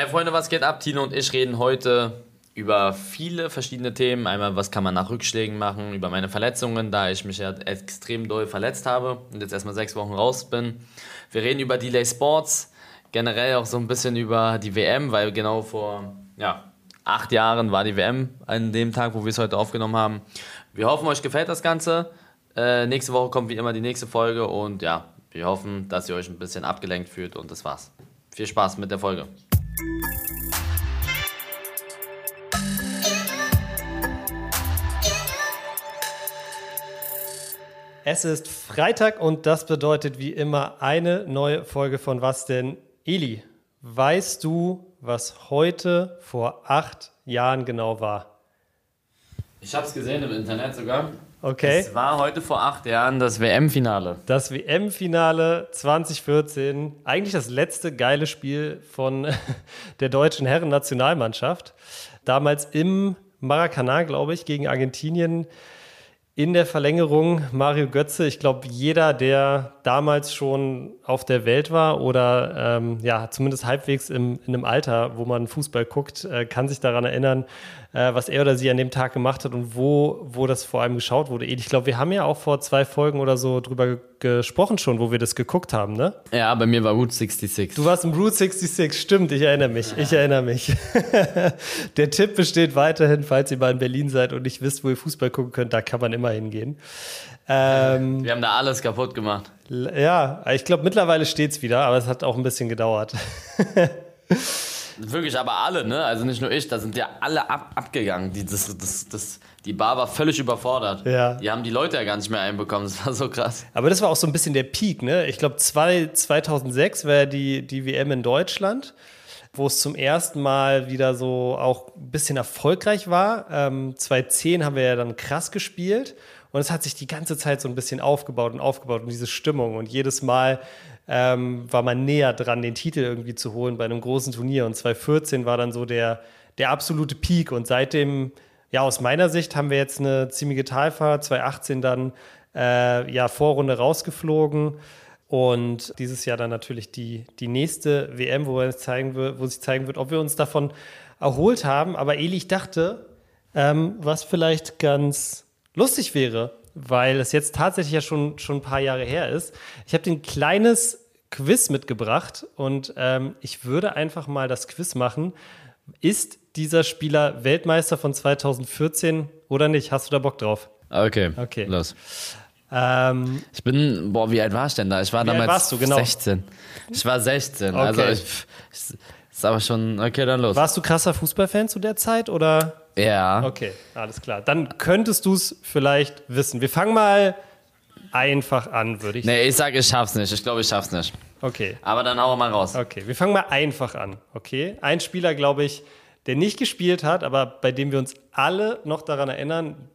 Hey Freunde, was geht ab? Tino und ich reden heute über viele verschiedene Themen. Einmal, was kann man nach Rückschlägen machen, über meine Verletzungen, da ich mich ja extrem doll verletzt habe und jetzt erstmal sechs Wochen raus bin. Wir reden über Delay Sports, generell auch so ein bisschen über die WM, weil genau vor ja, acht Jahren war die WM an dem Tag, wo wir es heute aufgenommen haben. Wir hoffen, euch gefällt das Ganze. Äh, nächste Woche kommt wie immer die nächste Folge und ja, wir hoffen, dass ihr euch ein bisschen abgelenkt fühlt und das war's. Viel Spaß mit der Folge. Es ist Freitag und das bedeutet wie immer eine neue Folge von Was denn? Eli, weißt du, was heute vor acht Jahren genau war? Ich habe es gesehen im Internet sogar. Okay. Es war heute vor acht Jahren das WM-Finale. Das WM-Finale 2014. Eigentlich das letzte geile Spiel von der deutschen Herren-Nationalmannschaft. Damals im Maracanã, glaube ich, gegen Argentinien in der Verlängerung Mario Götze. Ich glaube, jeder, der damals schon auf der Welt war oder ähm, ja, zumindest halbwegs im, in einem Alter, wo man Fußball guckt, äh, kann sich daran erinnern, äh, was er oder sie an dem Tag gemacht hat und wo, wo das vor allem geschaut wurde. Ich glaube, wir haben ja auch vor zwei Folgen oder so drüber gesprochen schon, wo wir das geguckt haben, ne? Ja, bei mir war Route 66. Du warst im Route 66, stimmt, ich erinnere mich, ich erinnere mich. Der Tipp besteht weiterhin, falls ihr mal in Berlin seid und nicht wisst, wo ihr Fußball gucken könnt, da kann man immer hingehen. Ähm, wir haben da alles kaputt gemacht. Ja, ich glaube, mittlerweile steht es wieder, aber es hat auch ein bisschen gedauert. Wirklich, aber alle, ne? Also nicht nur ich, da sind ja alle ab, abgegangen. Die, das, das, das, die Bar war völlig überfordert. Ja. Die haben die Leute ja gar nicht mehr einbekommen. Das war so krass. Aber das war auch so ein bisschen der Peak, ne? Ich glaube, 2006 war die, die WM in Deutschland, wo es zum ersten Mal wieder so auch ein bisschen erfolgreich war. Ähm, 2010 haben wir ja dann krass gespielt. Und es hat sich die ganze Zeit so ein bisschen aufgebaut und aufgebaut und diese Stimmung. Und jedes Mal ähm, war man näher dran, den Titel irgendwie zu holen bei einem großen Turnier. Und 2014 war dann so der, der absolute Peak. Und seitdem, ja, aus meiner Sicht haben wir jetzt eine ziemliche Talfahrt. 2018 dann, äh, ja, Vorrunde rausgeflogen. Und dieses Jahr dann natürlich die, die nächste WM, wo, es zeigen wo sich zeigen wird, ob wir uns davon erholt haben. Aber Eli, ich dachte, ähm, was vielleicht ganz lustig wäre, weil es jetzt tatsächlich ja schon, schon ein paar Jahre her ist. Ich habe ein kleines Quiz mitgebracht und ähm, ich würde einfach mal das Quiz machen. Ist dieser Spieler Weltmeister von 2014 oder nicht? Hast du da Bock drauf? Okay, okay. los. Ähm, ich bin, boah, wie alt war ich denn da? Ich war damals genau? 16. Ich war 16. Okay. Also ich, ich, ist aber schon, okay, dann los. Warst du krasser Fußballfan zu der Zeit oder? Ja. Okay, alles klar. Dann könntest du es vielleicht wissen. Wir fangen mal einfach an, würde ich sagen. Nee, ich sage, ich schaff's nicht. Ich glaube, ich schaff's nicht. Okay. Aber dann hau mal raus. Okay, wir fangen mal einfach an. Okay. Ein Spieler, glaube ich, der nicht gespielt hat, aber bei dem wir uns alle noch daran erinnern,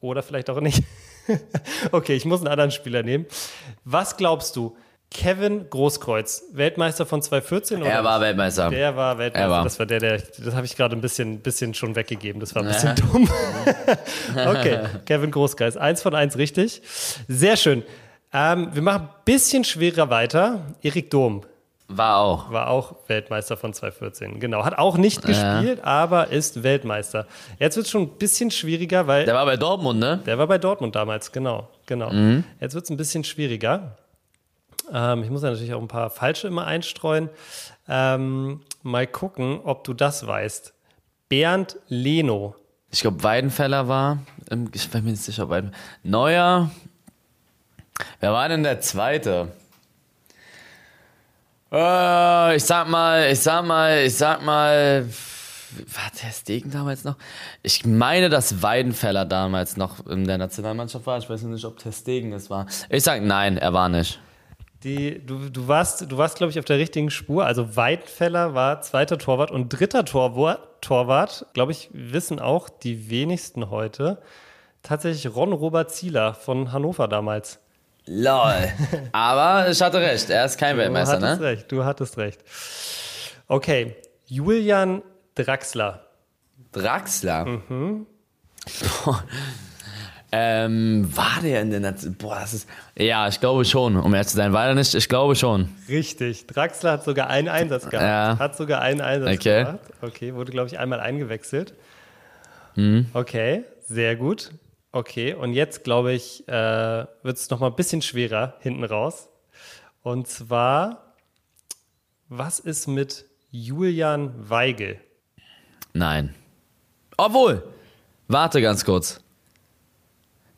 oder vielleicht auch nicht. okay, ich muss einen anderen Spieler nehmen. Was glaubst du? Kevin Großkreuz, Weltmeister von 2014? Oder? Er war Weltmeister. Der war Weltmeister. War. Das war der, der, das habe ich gerade ein bisschen, bisschen schon weggegeben. Das war ein bisschen ja. dumm. okay, Kevin Großkreuz. Eins von eins richtig. Sehr schön. Ähm, wir machen ein bisschen schwerer weiter. Erik Dom. War auch. War auch Weltmeister von 2014. Genau. Hat auch nicht ja. gespielt, aber ist Weltmeister. Jetzt wird es schon ein bisschen schwieriger, weil. Der war bei Dortmund, ne? Der war bei Dortmund damals, genau. genau. Mhm. Jetzt wird es ein bisschen schwieriger. Ähm, ich muss ja natürlich auch ein paar falsche immer einstreuen. Ähm, mal gucken, ob du das weißt. Bernd Leno. Ich glaube, Weidenfeller war. Ich bin mir nicht sicher, Weiden. Neuer. Wer war denn der zweite? Äh, ich sag mal, ich sag mal, ich sag mal. War der Stegen damals noch? Ich meine, dass Weidenfeller damals noch in der Nationalmannschaft war. Ich weiß nicht, ob der Stegen es war. Ich sag nein, er war nicht. Die, du, du warst, du warst glaube ich, auf der richtigen Spur. Also Weidfeller war zweiter Torwart und dritter Torwart, Torwart glaube ich, wissen auch die wenigsten heute. Tatsächlich Ron Robert Zieler von Hannover damals. Lol. Aber ich hatte recht, er ist kein du Weltmeister, ne? Du hattest recht, du hattest recht. Okay, Julian Draxler. Draxler? Mhm. Ähm, war der in der Nation? Boah, das ist. Ja, ich glaube schon, um ehrlich zu sein. War er nicht? Ich glaube schon. Richtig. Draxler hat sogar einen Einsatz gehabt. Ja. Hat sogar einen Einsatz okay. gemacht. Okay, wurde, glaube ich, einmal eingewechselt. Mhm. Okay, sehr gut. Okay, und jetzt, glaube ich, äh, wird es nochmal ein bisschen schwerer hinten raus. Und zwar, was ist mit Julian Weigel? Nein. Obwohl, warte ganz kurz.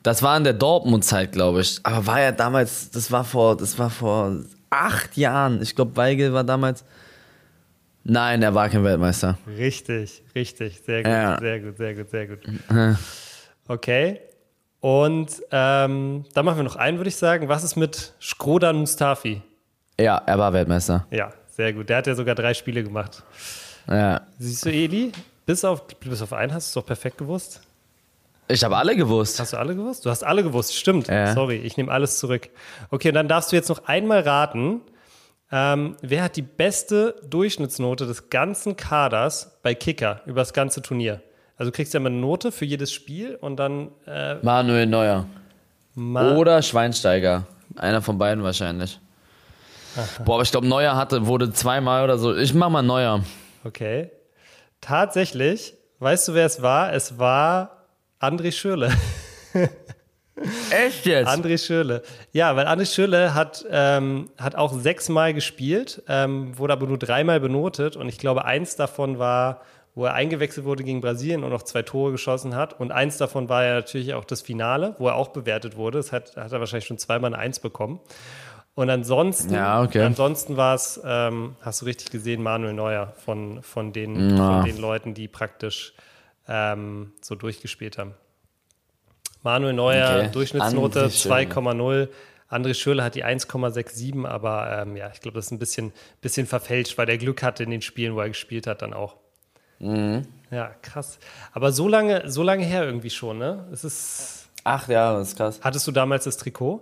Das war in der Dortmund-Zeit, glaube ich. Aber war ja damals, das war vor, das war vor acht Jahren. Ich glaube, Weigel war damals. Nein, er war kein Weltmeister. Richtig, richtig. Sehr gut, ja. sehr gut, sehr gut, sehr gut. Okay. Und ähm, dann machen wir noch einen, würde ich sagen. Was ist mit Skrodan Mustafi? Ja, er war Weltmeister. Ja, sehr gut. Der hat ja sogar drei Spiele gemacht. Ja. Siehst du, Eli? Bis auf, bis auf einen hast du es doch perfekt gewusst. Ich habe alle gewusst. Hast du alle gewusst? Du hast alle gewusst, stimmt. Ja. Sorry, ich nehme alles zurück. Okay, und dann darfst du jetzt noch einmal raten, ähm, wer hat die beste Durchschnittsnote des ganzen Kaders bei Kicker über das ganze Turnier? Also du kriegst ja immer eine Note für jedes Spiel und dann. Äh, Manuel Neuer. Ma Oder Schweinsteiger. Einer von beiden wahrscheinlich. Aha. Boah, aber ich glaube, Neuer hatte, wurde zweimal oder so. Ich mach mal Neuer. Okay. Tatsächlich, weißt du, wer es war? Es war André Schürle. Echt jetzt? André Schürle. Ja, weil André Schürle hat, ähm, hat auch sechsmal gespielt, ähm, wurde aber nur dreimal benotet und ich glaube, eins davon war, wo er eingewechselt wurde gegen Brasilien und noch zwei Tore geschossen hat. Und eins davon war ja natürlich auch das Finale, wo er auch bewertet wurde. Das hat, hat er wahrscheinlich schon zweimal eine Eins bekommen. Und ansonsten, ja, okay. ansonsten war es, ähm, hast du richtig gesehen, Manuel Neuer von, von, den, ja. von den Leuten, die praktisch ähm, so durchgespielt haben. Manuel Neuer, okay. Durchschnittsnote 2,0. André Schürrle hat die 1,67, aber ähm, ja, ich glaube, das ist ein bisschen, bisschen verfälscht, weil der Glück hatte in den Spielen, wo er gespielt hat, dann auch. Mhm. Ja, krass. Aber so lange, so lange her irgendwie schon, ne? Es ist. Ach ja, das ist krass. Hattest du damals das Trikot?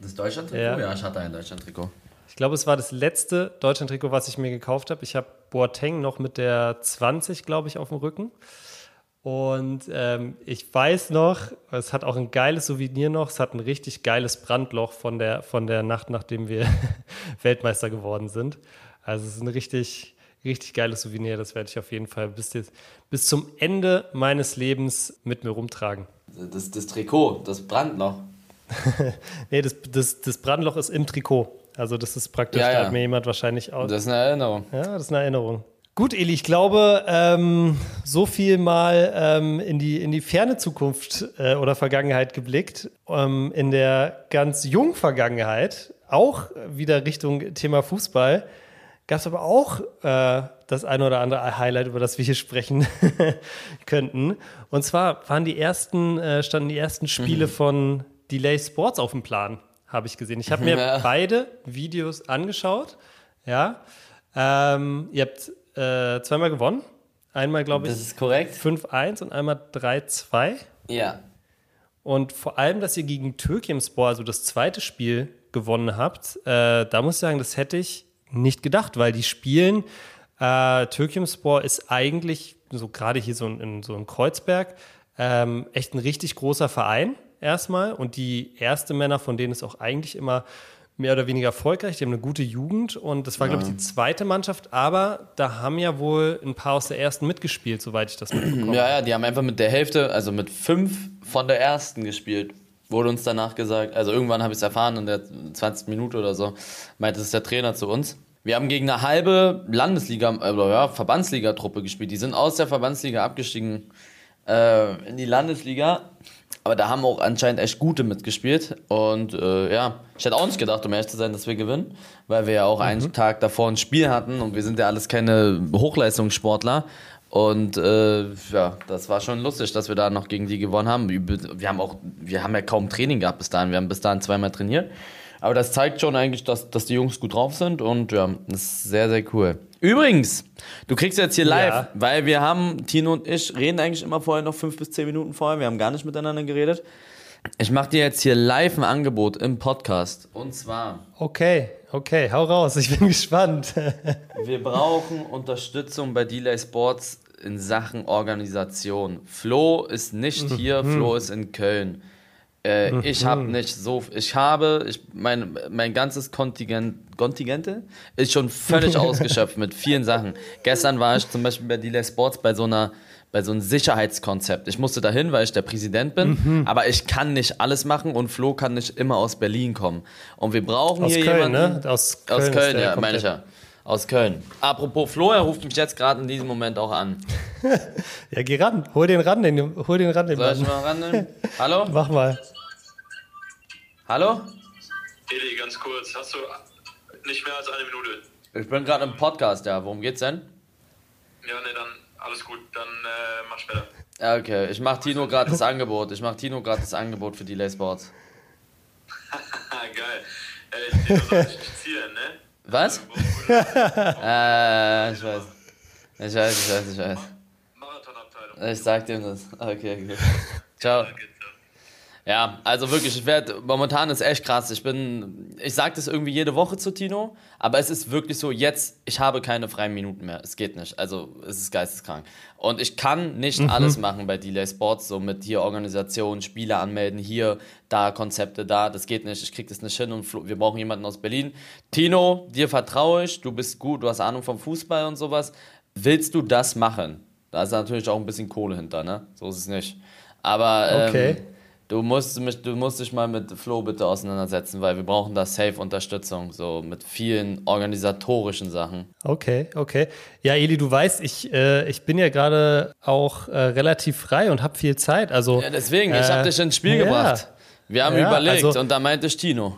Das Deutschland-Trikot? Ja. ja, ich hatte ein Deutschland-Trikot. Ich glaube, es war das letzte Deutschland-Trikot, was ich mir gekauft habe. Ich habe Boateng noch mit der 20, glaube ich, auf dem Rücken. Und ähm, ich weiß noch, es hat auch ein geiles Souvenir noch. Es hat ein richtig geiles Brandloch von der, von der Nacht, nachdem wir Weltmeister geworden sind. Also es ist ein richtig, richtig geiles Souvenir. Das werde ich auf jeden Fall bis, jetzt, bis zum Ende meines Lebens mit mir rumtragen. Das, das Trikot, das Brandloch. nee, das, das, das Brandloch ist im Trikot. Also das ist praktisch, ja, ja. da hat mir jemand wahrscheinlich aus. Das ist eine Erinnerung. Ja, das ist eine Erinnerung. Gut, Eli, ich glaube, ähm, so viel mal ähm, in, die, in die ferne Zukunft äh, oder Vergangenheit geblickt. Ähm, in der ganz jungen Vergangenheit, auch wieder Richtung Thema Fußball, gab es aber auch äh, das eine oder andere Highlight, über das wir hier sprechen könnten. Und zwar waren die ersten, äh, standen die ersten Spiele mhm. von Delay Sports auf dem Plan, habe ich gesehen. Ich habe mir ja. beide Videos angeschaut. Ja. Ähm, ihr habt äh, zweimal gewonnen. Einmal, glaube ich, das ist korrekt. 5-1 und einmal 3-2. Ja. Und vor allem, dass ihr gegen Türkimspor, also das zweite Spiel, gewonnen habt, äh, da muss ich sagen, das hätte ich nicht gedacht, weil die spielen. Äh, Türkimspor ist eigentlich, so gerade hier so in, so in Kreuzberg, ähm, echt ein richtig großer Verein erstmal. Und die erste Männer, von denen ist auch eigentlich immer mehr oder weniger erfolgreich. Die haben eine gute Jugend und das war, ja. glaube ich, die zweite Mannschaft. Aber da haben ja wohl ein paar aus der ersten mitgespielt, soweit ich das mitbekomme. Ja, ja, die haben einfach mit der Hälfte, also mit fünf von der ersten gespielt. Wurde uns danach gesagt. Also irgendwann habe ich es erfahren in der 20. Minute oder so, meinte es der Trainer zu uns. Wir haben gegen eine halbe Landesliga, oder ja, Verbandsliga-Truppe gespielt. Die sind aus der Verbandsliga abgestiegen äh, in die Landesliga aber da haben auch anscheinend echt gute mitgespielt. Und äh, ja, ich hätte auch nicht gedacht, um ehrlich zu sein, dass wir gewinnen, weil wir ja auch mhm. einen Tag davor ein Spiel hatten und wir sind ja alles keine Hochleistungssportler. Und äh, ja, das war schon lustig, dass wir da noch gegen die gewonnen haben. Wir haben auch, wir haben ja kaum Training gehabt bis dahin. Wir haben bis dahin zweimal trainiert. Aber das zeigt schon eigentlich, dass, dass die Jungs gut drauf sind und ja, das ist sehr, sehr cool. Übrigens, du kriegst jetzt hier live, ja. weil wir haben, Tino und ich reden eigentlich immer vorher noch fünf bis zehn Minuten vorher, wir haben gar nicht miteinander geredet. Ich mache dir jetzt hier live ein Angebot im Podcast. Und zwar. Okay, okay, hau raus, ich bin gespannt. wir brauchen Unterstützung bei Delay Sports in Sachen Organisation. Flo ist nicht hier, mhm. Flo ist in Köln. Äh, mhm. Ich habe nicht so, ich habe, ich, mein, mein ganzes Kontingent, Kontingente ist schon völlig ausgeschöpft mit vielen Sachen. Gestern war ich zum Beispiel bei Delay Sports bei so einer, bei so einem Sicherheitskonzept. Ich musste dahin, weil ich der Präsident bin, mhm. aber ich kann nicht alles machen und Flo kann nicht immer aus Berlin kommen. Und wir brauchen aus hier Köln, jemanden. Ne? Aus Köln, aus Köln ja, meine ich ja. Aus Köln. Apropos Flo, er ruft mich jetzt gerade in diesem Moment auch an. ja, geh ran. Hol den ran, den, hol den ran. Den Soll ich mal rannehmen? Hallo? Mach mal. Hallo? Eli, ganz kurz. Hast du nicht mehr als eine Minute? Ich bin gerade im Podcast, ja. Worum geht's denn? Ja, ne, dann alles gut. Dann äh, mach später. Ja, okay. Ich mach Tino gerade das Angebot. Ich mach Tino gerade das Angebot für Delay Sports. Geil. Ey, Tino soll ich nicht zielen, ne? Was? äh, ich weiß. Ich weiß, ich weiß, ich weiß. Marathonabteilung. Ich sag dem das. Okay, okay. Ciao. Ja, also wirklich, ich werde, momentan ist echt krass. Ich bin, ich sage das irgendwie jede Woche zu Tino, aber es ist wirklich so, jetzt, ich habe keine freien Minuten mehr. Es geht nicht. Also, es ist geisteskrank. Und ich kann nicht mhm. alles machen bei Delay Sports, so mit hier Organisation, Spiele anmelden, hier, da, Konzepte, da. Das geht nicht. Ich krieg das nicht hin und wir brauchen jemanden aus Berlin. Tino, dir vertraue ich. Du bist gut, du hast Ahnung vom Fußball und sowas. Willst du das machen? Da ist natürlich auch ein bisschen Kohle hinter, ne? So ist es nicht. Aber, ähm, okay. Du musst, mich, du musst dich mal mit Flo bitte auseinandersetzen, weil wir brauchen da safe Unterstützung, so mit vielen organisatorischen Sachen. Okay, okay. Ja, Eli, du weißt, ich, äh, ich bin ja gerade auch äh, relativ frei und habe viel Zeit. Also, ja, deswegen, äh, ich habe dich ins Spiel ja. gebracht. Wir haben ja, überlegt also, und da meinte ich Tino.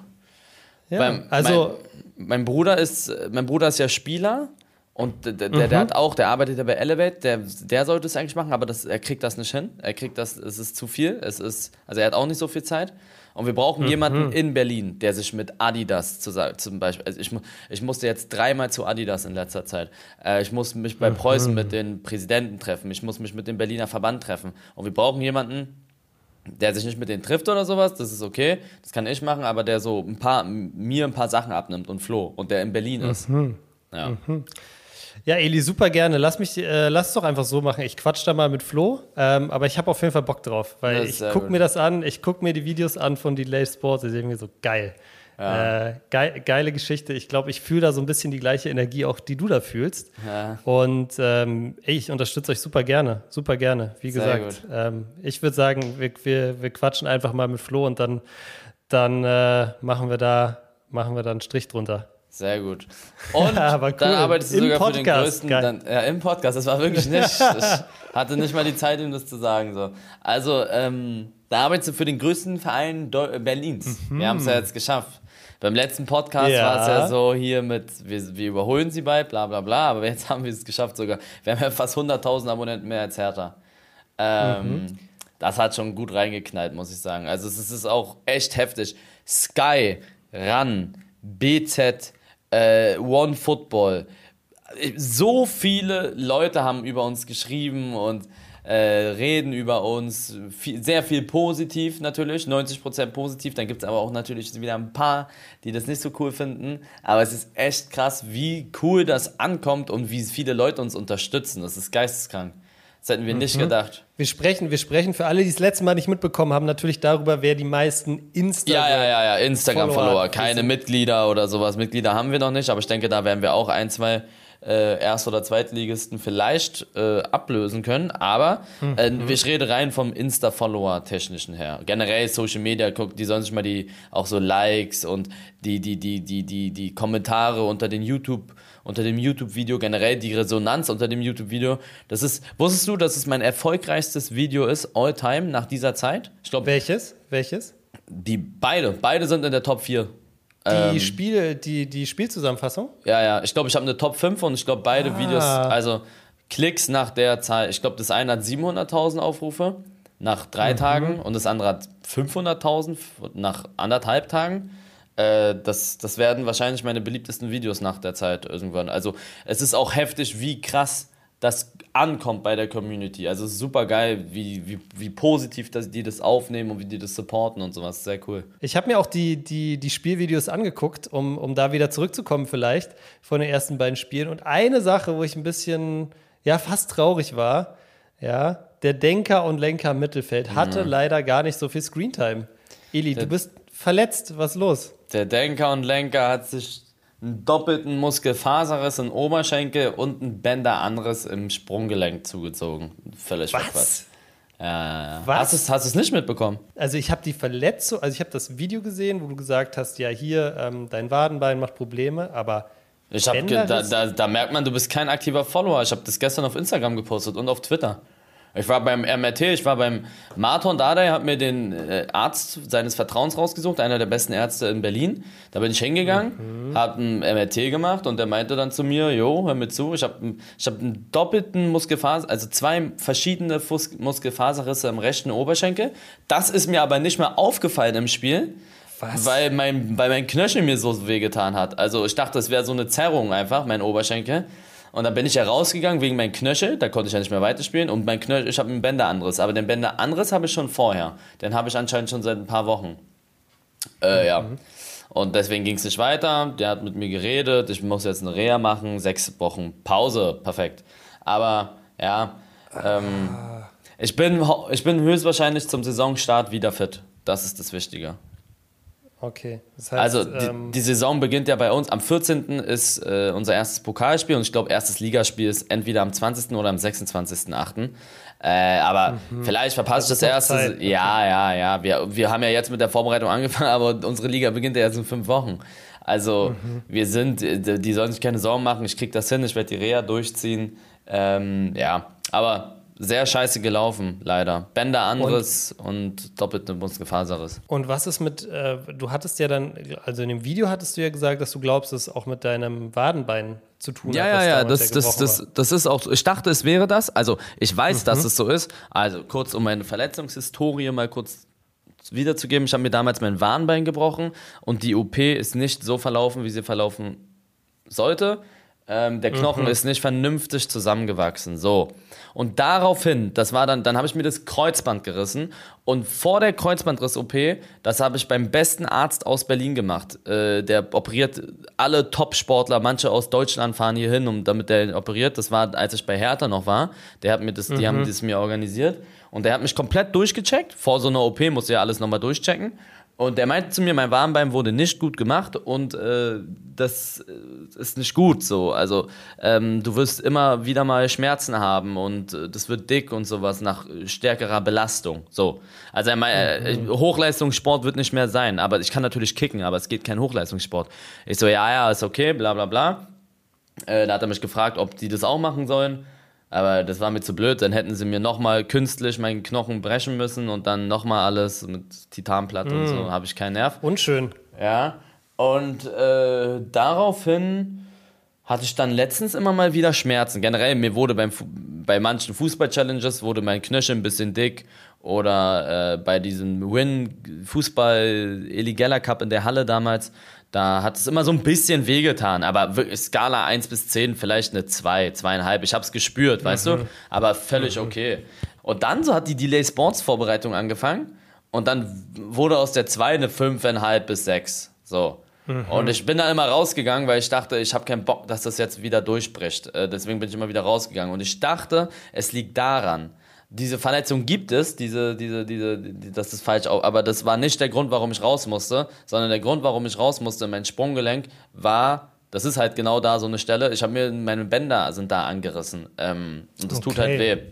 Ja, Beim, also, mein, mein, Bruder ist, mein Bruder ist ja Spieler und der, der, mhm. der, hat auch, der arbeitet ja bei Elevate, der, der sollte es eigentlich machen, aber das, er kriegt das nicht hin. Er kriegt das, es ist zu viel. Es ist, also er hat auch nicht so viel Zeit. Und wir brauchen mhm. jemanden in Berlin, der sich mit Adidas zu, zum Beispiel, also ich, ich musste jetzt dreimal zu Adidas in letzter Zeit. Äh, ich muss mich bei Preußen mhm. mit den Präsidenten treffen. Ich muss mich mit dem Berliner Verband treffen. Und wir brauchen jemanden, der sich nicht mit denen trifft oder sowas, das ist okay, das kann ich machen, aber der so ein paar, mir ein paar Sachen abnimmt und Flo und der in Berlin ist. Mhm. Ja. Ja, Eli, super gerne. Lass mich, äh, lass es doch einfach so machen. Ich quatsch da mal mit Flo, ähm, aber ich habe auf jeden Fall Bock drauf, weil ich gucke mir das an, ich gucke mir die Videos an von Delay Sports, das ist irgendwie so geil. Ja. Äh, geil, geile Geschichte. Ich glaube, ich fühle da so ein bisschen die gleiche Energie auch, die du da fühlst. Ja. Und ähm, ich unterstütze euch super gerne, super gerne. Wie Sehr gesagt, ähm, ich würde sagen, wir, wir, wir quatschen einfach mal mit Flo und dann, dann äh, machen wir da machen wir da einen Strich drunter. Sehr gut. Und Aber cool. dann arbeitest du Im sogar Podcast, für den größten. Dann, ja, im Podcast. Das war wirklich nicht. Ich hatte nicht mal die Zeit, ihm das zu sagen. So. Also, ähm, da arbeitest du für den größten Verein Deu Berlins. Mhm. Wir haben es ja jetzt geschafft. Beim letzten Podcast ja. war es ja so hier mit, wir, wir, überholen sie bald, bla bla bla, aber jetzt haben wir es geschafft sogar. Wir haben ja fast 100.000 Abonnenten mehr als Hertha. Ähm, mhm. Das hat schon gut reingeknallt, muss ich sagen. Also es ist auch echt heftig. Sky, RAN, BZ, äh, One Football. So viele Leute haben über uns geschrieben und äh, reden über uns. Viel, sehr viel positiv natürlich, 90% positiv. Dann gibt es aber auch natürlich wieder ein paar, die das nicht so cool finden. Aber es ist echt krass, wie cool das ankommt und wie viele Leute uns unterstützen. Das ist geisteskrank. Das hätten wir mhm. nicht gedacht. Wir sprechen, wir sprechen für alle, die es letzte Mal nicht mitbekommen haben, natürlich darüber, wer die meisten Instagram Ja, ja, ja, ja, Instagram-Follower. Keine Mitglieder oder sowas. Mitglieder haben wir noch nicht, aber ich denke, da werden wir auch ein, zwei äh, Erst- oder Zweitligisten vielleicht äh, ablösen können. Aber äh, mhm. ich rede rein vom Insta-Follower-technischen her. Generell Social Media, guck, die sollen sich mal die auch so Likes und die, die, die, die, die, die Kommentare unter den YouTube- unter dem YouTube-Video, generell die Resonanz unter dem YouTube-Video. Das ist, wusstest du, dass es mein erfolgreichstes Video ist, all time, nach dieser Zeit? Ich glaube. Welches? Welches? Die beide. Beide sind in der Top 4. Die, ähm, Spiel, die, die Spielzusammenfassung? Ja, ja. Ich glaube, ich habe eine Top 5 und ich glaube, beide ah. Videos, also Klicks nach der Zahl. Ich glaube, das eine hat 700.000 Aufrufe nach drei mhm. Tagen und das andere hat 500.000 nach anderthalb Tagen. Äh, das, das werden wahrscheinlich meine beliebtesten Videos nach der Zeit irgendwann. Also es ist auch heftig, wie krass das ankommt bei der Community. Also super geil, wie, wie, wie positiv dass die das aufnehmen und wie die das supporten und sowas. Sehr cool. Ich habe mir auch die, die, die Spielvideos angeguckt, um, um da wieder zurückzukommen vielleicht von den ersten beiden Spielen. Und eine Sache, wo ich ein bisschen, ja, fast traurig war, ja, der Denker und Lenker im Mittelfeld hatte mhm. leider gar nicht so viel Screentime. Eli, du bist verletzt. Was los? Der Denker und Lenker hat sich einen doppelten Muskelfaserriss im Oberschenkel und ein Bänderanriss im Sprunggelenk zugezogen. Völlig Was? verquatscht. Ja. Was? Hast du es hast du's nicht mitbekommen? Also ich habe die Verletzung, also ich habe das Video gesehen, wo du gesagt hast, ja hier, ähm, dein Wadenbein macht Probleme, aber Ich hab da, da, da merkt man, du bist kein aktiver Follower. Ich habe das gestern auf Instagram gepostet und auf Twitter. Ich war beim MRT, ich war beim Marton Dardai, habe mir den äh, Arzt seines Vertrauens rausgesucht, einer der besten Ärzte in Berlin. Da bin ich hingegangen, habe ein MRT gemacht und der meinte dann zu mir, jo, hör mir zu, ich habe ich hab einen doppelten Muskelfaser, also zwei verschiedene Fus Muskelfaserrisse im rechten Oberschenkel. Das ist mir aber nicht mehr aufgefallen im Spiel. Was? Weil mein, weil mein Knöchel mir so wehgetan hat. Also ich dachte, es wäre so eine Zerrung einfach, mein Oberschenkel. Und dann bin ich ja rausgegangen wegen meinem Knöchel, da konnte ich ja nicht mehr weiterspielen. Und mein Knöchel, ich habe einen Bänderanriss. Aber den Bänderanriss habe ich schon vorher. Den habe ich anscheinend schon seit ein paar Wochen. Äh, ja. Und deswegen ging es nicht weiter. Der hat mit mir geredet. Ich muss jetzt eine Reha machen. Sechs Wochen Pause. Perfekt. Aber ja, ähm, ich, bin, ich bin höchstwahrscheinlich zum Saisonstart wieder fit. Das ist das Wichtige. Okay. Das heißt, Also die, ähm, die Saison beginnt ja bei uns. Am 14. ist äh, unser erstes Pokalspiel und ich glaube, erstes Ligaspiel ist entweder am 20. oder am 26.8. Äh, aber vielleicht verpasse ich das erste. Zeit. Ja, ja, ja. Wir, wir haben ja jetzt mit der Vorbereitung angefangen, aber unsere Liga beginnt ja erst in fünf Wochen. Also Mhm. wir sind, die sollen sich keine Sorgen machen. Ich krieg das hin, ich werde die Reha durchziehen. Ähm, ja, aber sehr scheiße gelaufen, leider. Bänderanriss und, doppelte Muskelfaserriss. und was ist mit, äh, du hattest ja dann, also in dem Video hattest du ja gesagt, dass du glaubst, dass es auch mit deinem Wadenbein zu tun Ja, hat. ja, ja, das, ja das, das, das ist auch so. Ich dachte, es wäre das. Also, ich weiß, dass es so ist. Also, kurz um meine Verletzungshistorie mal kurz wiederzugeben. Ich habe mir damals mein Warnbein gebrochen und die OP ist nicht so verlaufen, wie sie verlaufen sollte. Ähm, der Knochen ist nicht vernünftig zusammengewachsen. So. Und daraufhin, das war dann, dann habe ich mir das Kreuzband gerissen. Und vor der Kreuzbandriss-OP, das habe ich beim besten Arzt aus Berlin gemacht. Äh, der operiert alle Top-Sportler, manche aus Deutschland fahren hier hin, um, damit der operiert. Das war, als ich bei Hertha noch war. Der hat mir das, die haben das mir organisiert. Und der hat mich komplett durchgecheckt. Vor so einer OP musst du ja alles nochmal durchchecken. Und der meinte zu mir, mein Warmbein wurde nicht gut gemacht und äh, das äh, ist nicht gut so. Also ähm, du wirst immer wieder mal Schmerzen haben und äh, das wird dick und sowas nach äh, stärkerer Belastung. So. Also er mein, äh, Hochleistungssport wird nicht mehr sein, aber ich kann natürlich kicken, aber es geht kein Hochleistungssport. Ich so, ja, ja, ist okay, bla bla bla. Äh, da hat er mich gefragt, ob die das auch machen sollen. Aber das war mir zu blöd, dann hätten sie mir nochmal künstlich meinen Knochen brechen müssen und dann nochmal alles mit Titanplatte und so, habe ich keinen Nerv. Unschön. Ja, und äh, daraufhin hatte ich dann letztens immer mal wieder Schmerzen. Generell, mir wurde beim, bei manchen Fußball-Challenges wurde mein Knöchel ein bisschen dick oder äh, bei diesem Win Fußball Eligella Cup in der Halle damals, da hat es immer so ein bisschen wehgetan, aber Skala 1 bis 10 vielleicht eine 2, 2,5. Ich habe es gespürt, weißt du, aber völlig okay. Und dann so hat die Delay Sports Vorbereitung angefangen und dann wurde aus der 2 eine 5,5 bis 6. So. Und ich bin dann immer rausgegangen, weil ich dachte, ich habe keinen Bock, dass das jetzt wieder durchbricht. Äh, deswegen bin ich immer wieder rausgegangen. Und ich dachte, es liegt daran. Diese Verletzung gibt es, diese, diese, diese, die, das ist falsch, aber das war nicht der Grund, warum ich raus musste, sondern der Grund, warum ich raus musste, mein Sprunggelenk war, das ist halt genau da so eine Stelle. Ich habe mir meine Bänder sind da angerissen ähm, und das tut Okay. halt weh.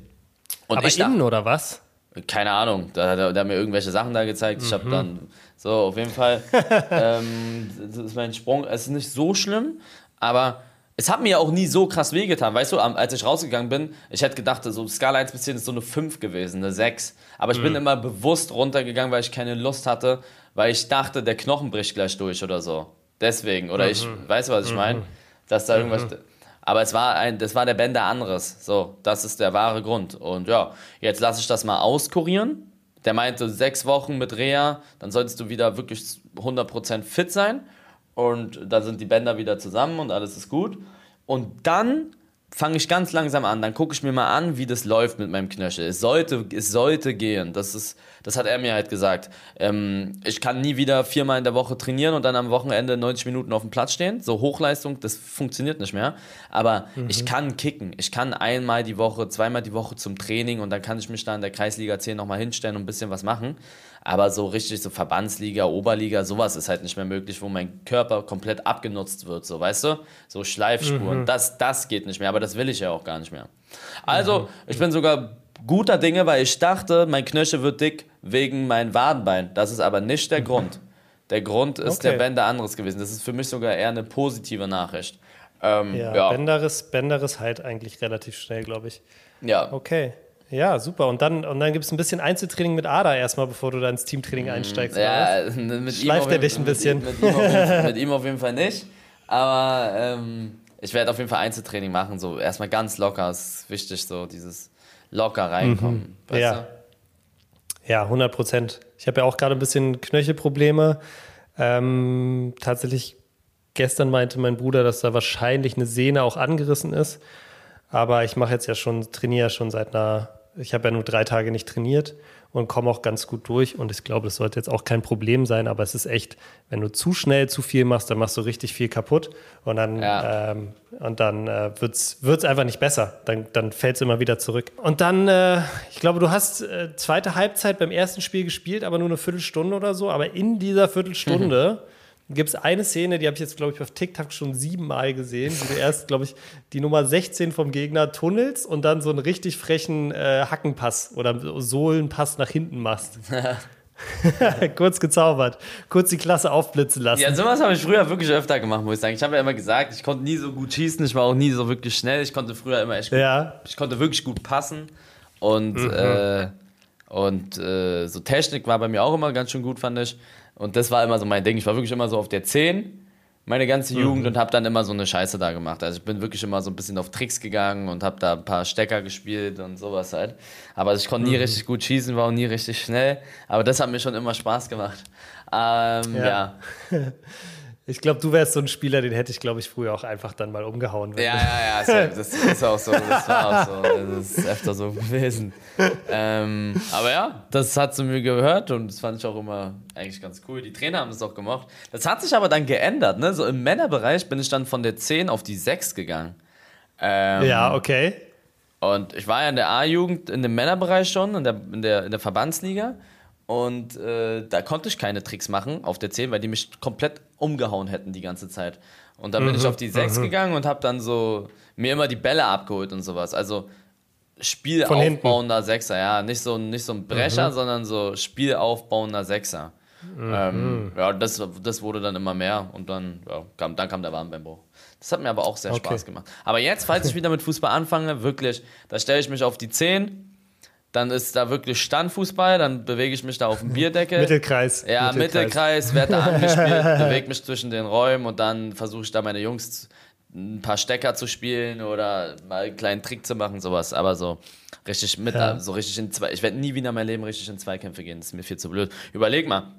Und Aber ich innen oder was? keine Ahnung, da, da, da hat mir irgendwelche Sachen da gezeigt. Ich habe dann, so, auf jeden Fall, ähm, das ist mein Sprung, es ist nicht so schlimm, aber es hat mir auch nie so krass wehgetan. Weißt du, als ich rausgegangen bin, ich hätte gedacht, so Skala 1 bis 10 ist so eine 5 gewesen, eine 6. Aber ich bin immer bewusst runtergegangen, weil ich keine Lust hatte, weil ich dachte, der Knochen bricht gleich durch oder so. Deswegen, oder ich, weißt du, was ich meine? Dass da irgendwas. Aber es war ein, das war der Bänderanriss. So, das ist der wahre Grund. Und ja, jetzt lasse ich das mal auskurieren. Der meinte, sechs Wochen mit Reha, dann solltest du wieder wirklich 100% fit sein. Und dann sind die Bänder wieder zusammen und alles ist gut. Und dann fange ich ganz langsam an, dann gucke ich mir mal an, wie das läuft mit meinem Knöchel. Es sollte, es sollte gehen. Das ist, das hat er mir halt gesagt. Ähm, ich kann nie wieder viermal in der Woche trainieren und dann am Wochenende 90 Minuten auf dem Platz stehen. So Hochleistung, das funktioniert nicht mehr. Aber mhm. ich kann kicken. Ich kann einmal die Woche, zweimal die Woche zum Training und dann kann ich mich da in der Kreisliga 10 nochmal hinstellen und ein bisschen was machen. Aber so richtig so Verbandsliga, Oberliga, sowas ist halt nicht mehr möglich, wo mein Körper komplett abgenutzt wird, so weißt du? So Schleifspuren, mhm. das, das geht nicht mehr, aber das will ich ja auch gar nicht mehr. Also, mhm. ich bin sogar guter Dinge, weil ich dachte, mein Knöchel wird dick wegen meinem Wadenbein. Das ist aber nicht der. Grund. Der Grund ist okay. der Bänder anderes gewesen. Das ist für mich sogar eher eine positive Nachricht. Ähm, ja, ja. Bänderes, Bänderes halt eigentlich relativ schnell, glaube ich. Ja. Okay. Ja, super. Und dann, und dann gibt es ein bisschen Einzeltraining mit Ada erstmal, bevor du dann ins Teamtraining einsteigst. Ja, mit Schleift er dich ein bisschen? Mit, mit, ihm Fall, mit, ihm auf jeden Fall nicht. Aber ähm, ich werde auf jeden Fall Einzeltraining machen. So erstmal ganz locker. ist wichtig, so dieses locker reinkommen. Mhm. ja. Du? Ja, 100 Prozent. Ich habe ja auch gerade ein bisschen Knöchelprobleme. Ähm, tatsächlich, gestern meinte mein Bruder, dass da wahrscheinlich eine Sehne auch angerissen ist. Aber ich mache jetzt ja schon, trainiere schon seit einer, ich habe ja nur drei Tage nicht trainiert und komme auch ganz gut durch. Und ich glaube, das sollte jetzt auch kein Problem sein, aber es ist echt, wenn du zu schnell zu viel machst, dann machst du richtig viel kaputt und dann, ja. ähm, und dann äh, wird es einfach nicht besser. Dann, dann fällt es immer wieder zurück. Und dann, äh, ich glaube, du hast äh, zweite Halbzeit beim ersten Spiel gespielt, aber nur eine Viertelstunde oder so. Aber in dieser Viertelstunde. Mhm gibt es eine Szene, die habe ich jetzt, glaube ich, auf TikTok schon siebenmal gesehen, wo du erst, glaube ich, die Nummer 16 vom Gegner tunnelst und dann so einen richtig frechen äh, Hackenpass oder Sohlenpass nach hinten machst. kurz gezaubert, kurz die Klasse aufblitzen lassen. Ja, sowas habe ich früher wirklich öfter gemacht, muss ich sagen. Ich habe ja immer gesagt, ich konnte nie so gut schießen, ich war auch nie so wirklich schnell. Ich konnte früher immer echt gut, ja. ich konnte wirklich gut passen und, mhm. äh, und äh, so Technik war bei mir auch immer ganz schön gut, fand ich. Und das war immer so mein Ding. Ich war wirklich immer so auf der 10 meine ganze Jugend mhm. und habe dann immer so eine Scheiße da gemacht. Also ich bin wirklich immer so ein bisschen auf Tricks gegangen und habe da ein paar Stecker gespielt und sowas halt. Aber ich konnte nie mhm. richtig gut schießen, war auch nie richtig schnell. Aber das hat mir schon immer Spaß gemacht. Ähm, ja. ja. Ich glaube, du wärst so ein Spieler, den hätte ich, glaube ich, früher auch einfach dann mal umgehauen. Ja, ja, ja, das ist auch so. Das war auch so. Das ist öfter so gewesen. Ähm, aber ja, das hat zu mir gehört und das fand ich auch immer eigentlich ganz cool. Die Trainer haben das auch gemacht. Das hat sich aber dann geändert. Ne? So im Männerbereich bin ich dann von der 10 auf die 6 gegangen. Ähm, ja, okay. Und ich war ja in der A-Jugend, in dem Männerbereich schon, in der, in der, in der Verbandsliga. Und äh, da konnte ich keine Tricks machen auf der 10, weil die mich komplett umgehauen hätten die ganze Zeit. Und dann bin ich mhm, auf die 6 mhm. gegangen und habe dann so mir immer die Bälle abgeholt und sowas. Also Spielaufbauender Sechser, ja. Nicht so, nicht so ein Brecher, mhm. sondern so Spielaufbauender Sechser. Mhm. Ähm, ja, das, das wurde dann immer mehr und dann, ja, kam, dann kam der Warnbeinbruch. Das hat mir aber auch sehr okay. Spaß gemacht. Aber jetzt, falls ich wieder mit Fußball anfange, wirklich, da stelle ich mich auf die 10 dann ist da wirklich Standfußball, dann bewege ich mich da auf dem Bierdeckel. Mittelkreis. Ja, Mittelkreis, Mittelkreis werde da angespielt, bewege mich zwischen den Räumen und dann versuche ich da meine Jungs ein paar Stecker zu spielen oder mal einen kleinen Trick zu machen, sowas. Aber so richtig mit, ja. so richtig in zwei. Ich werde nie wieder in mein Leben richtig in Zweikämpfe gehen. Das ist mir viel zu blöd. Überleg mal.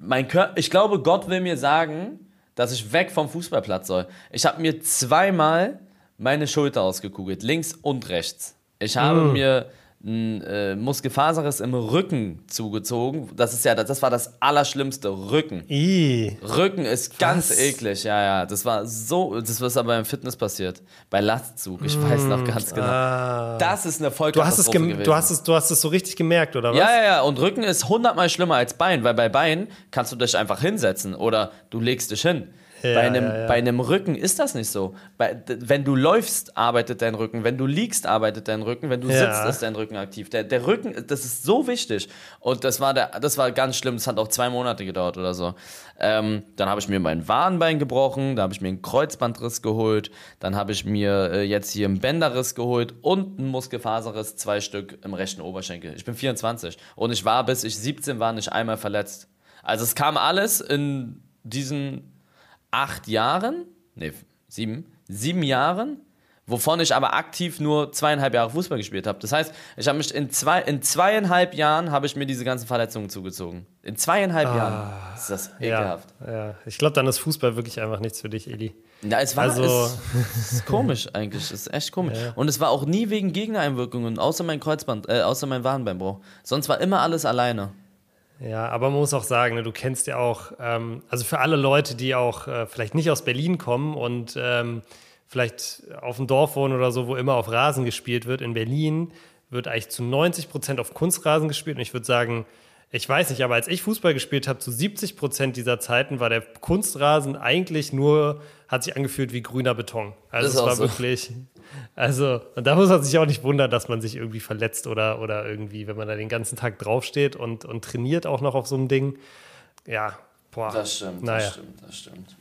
Mein Körper, ich glaube, Gott will mir sagen, dass ich weg vom Fußballplatz soll. Ich habe mir zweimal meine Schulter ausgekugelt, links und rechts. Ich habe mm. mir ein äh, Muskelfaserriss im Rücken zugezogen. Das ist ja, das war das Allerschlimmste. Rücken. I. Rücken ist ganz Was? eklig, ja, ja. Das war so, das ist aber beim Fitness passiert. Bei Lastzug, ich mm, weiß noch ganz genau. Ah. Das ist eine Vollkatastrophe du hast es gewesen. Du hast, es, du hast es so richtig gemerkt, oder was? Ja, ja, ja. Und Rücken ist hundertmal schlimmer als Bein, weil bei Bein kannst du dich einfach hinsetzen oder du legst dich hin. Ja, bei, einem, ja, ja. bei einem Rücken ist das nicht so. Bei, wenn du läufst, arbeitet dein Rücken. Wenn du liegst, arbeitet dein Rücken. Wenn du sitzt, ist dein Rücken aktiv. Der, der Rücken, das ist so wichtig. Und das war, der, das war ganz schlimm. Das hat auch zwei Monate gedauert oder so. Ähm, dann habe ich mir mein Wadenbein gebrochen. Da habe ich mir einen Kreuzbandriss geholt. Dann habe ich mir äh, jetzt hier einen Bänderriss geholt und einen Muskelfaserriss, zwei Stück im rechten Oberschenkel. Ich bin 24. Und ich war, bis ich 17 war, nicht einmal verletzt. Also es kam alles in diesen acht Jahren, nee, sieben, sieben Jahren wovon ich aber aktiv nur zweieinhalb Jahre Fußball gespielt habe. Das heißt, ich habe mich in, zwei, in zweieinhalb Jahren habe ich mir diese ganzen Verletzungen zugezogen. In zweieinhalb Ah, Jahren. Ist das ekelhaft. Ja, ja. Ich glaube, dann ist Fußball wirklich einfach nichts für dich, Eli. Ja, es war Also- es, es ist komisch eigentlich. Es ist echt komisch. Und es war auch nie wegen Gegnereinwirkungen, außer mein Kreuzband, äh, außer mein Wadenbeinbruch. Sonst war immer alles alleine. Ja, aber man muss auch sagen, ne, du kennst ja auch, ähm, also für alle Leute, die auch äh, vielleicht nicht aus Berlin kommen und ähm, vielleicht auf dem Dorf wohnen oder so, wo immer auf Rasen gespielt wird, in Berlin wird eigentlich zu 90 Prozent auf Kunstrasen gespielt. Und ich würde sagen, ich weiß nicht, aber als ich Fußball gespielt habe, zu 70 Prozent dieser Zeiten war der Kunstrasen eigentlich nur, hat sich angefühlt wie grüner Beton. Also Ist es war so. wirklich, also, und da muss man sich auch nicht wundern, dass man sich irgendwie verletzt oder, oder irgendwie, wenn man da den ganzen Tag draufsteht und, und trainiert auch noch auf so einem Ding. Ja, boah. Das stimmt, Naja. das stimmt, das stimmt.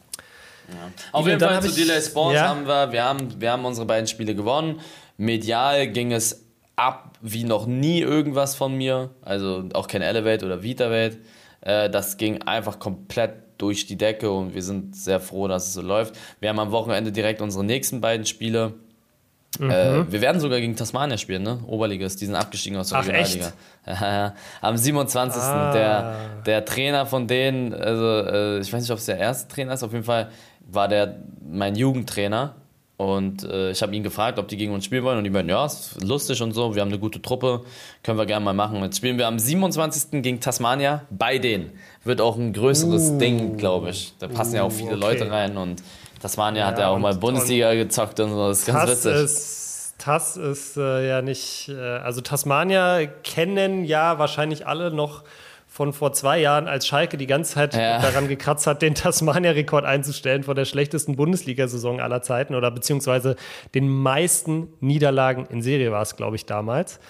Ja. Auf jeden Fall zu Delay Sports ja. haben wir, wir haben, wir haben unsere beiden Spiele gewonnen. Medial ging es ab wie noch nie irgendwas von mir. Also auch kein Elevate oder Vitavate. Äh, das ging einfach komplett durch die Decke und wir sind sehr froh, dass es so läuft. Wir haben am Wochenende direkt unsere nächsten beiden Spiele. Mhm. Äh, wir werden sogar gegen Tasmania spielen, ne? Oberligas, die sind abgestiegen aus der Ach, Regionalliga. Am 27. Ah. Der, der Trainer von denen, also äh, ich weiß nicht, ob es der erste Trainer ist, auf jeden Fall war der mein Jugendtrainer. Und äh, ich habe ihn gefragt, ob die gegen uns spielen wollen. Und die meinten, ja, ist lustig und so, wir haben eine gute Truppe, können wir gerne mal machen. Jetzt spielen wir am 27. gegen Tasmania bei denen. Wird auch ein größeres Ding, glaube ich. Da passen ja auch viele Uh, okay. Leute rein und Tasmania hat Ja, ja auch mal Bundesliga gezockt und so. Das ist ganz witzig. ist, Tass ist äh, ja nicht, äh, also Tasmania kennen ja wahrscheinlich alle noch von vor zwei Jahren, als Schalke die ganze Zeit Ja. daran gekratzt hat, den Tasmania-Rekord einzustellen von der schlechtesten Bundesliga-Saison aller Zeiten oder beziehungsweise den meisten Niederlagen in Serie war es, glaube ich, damals.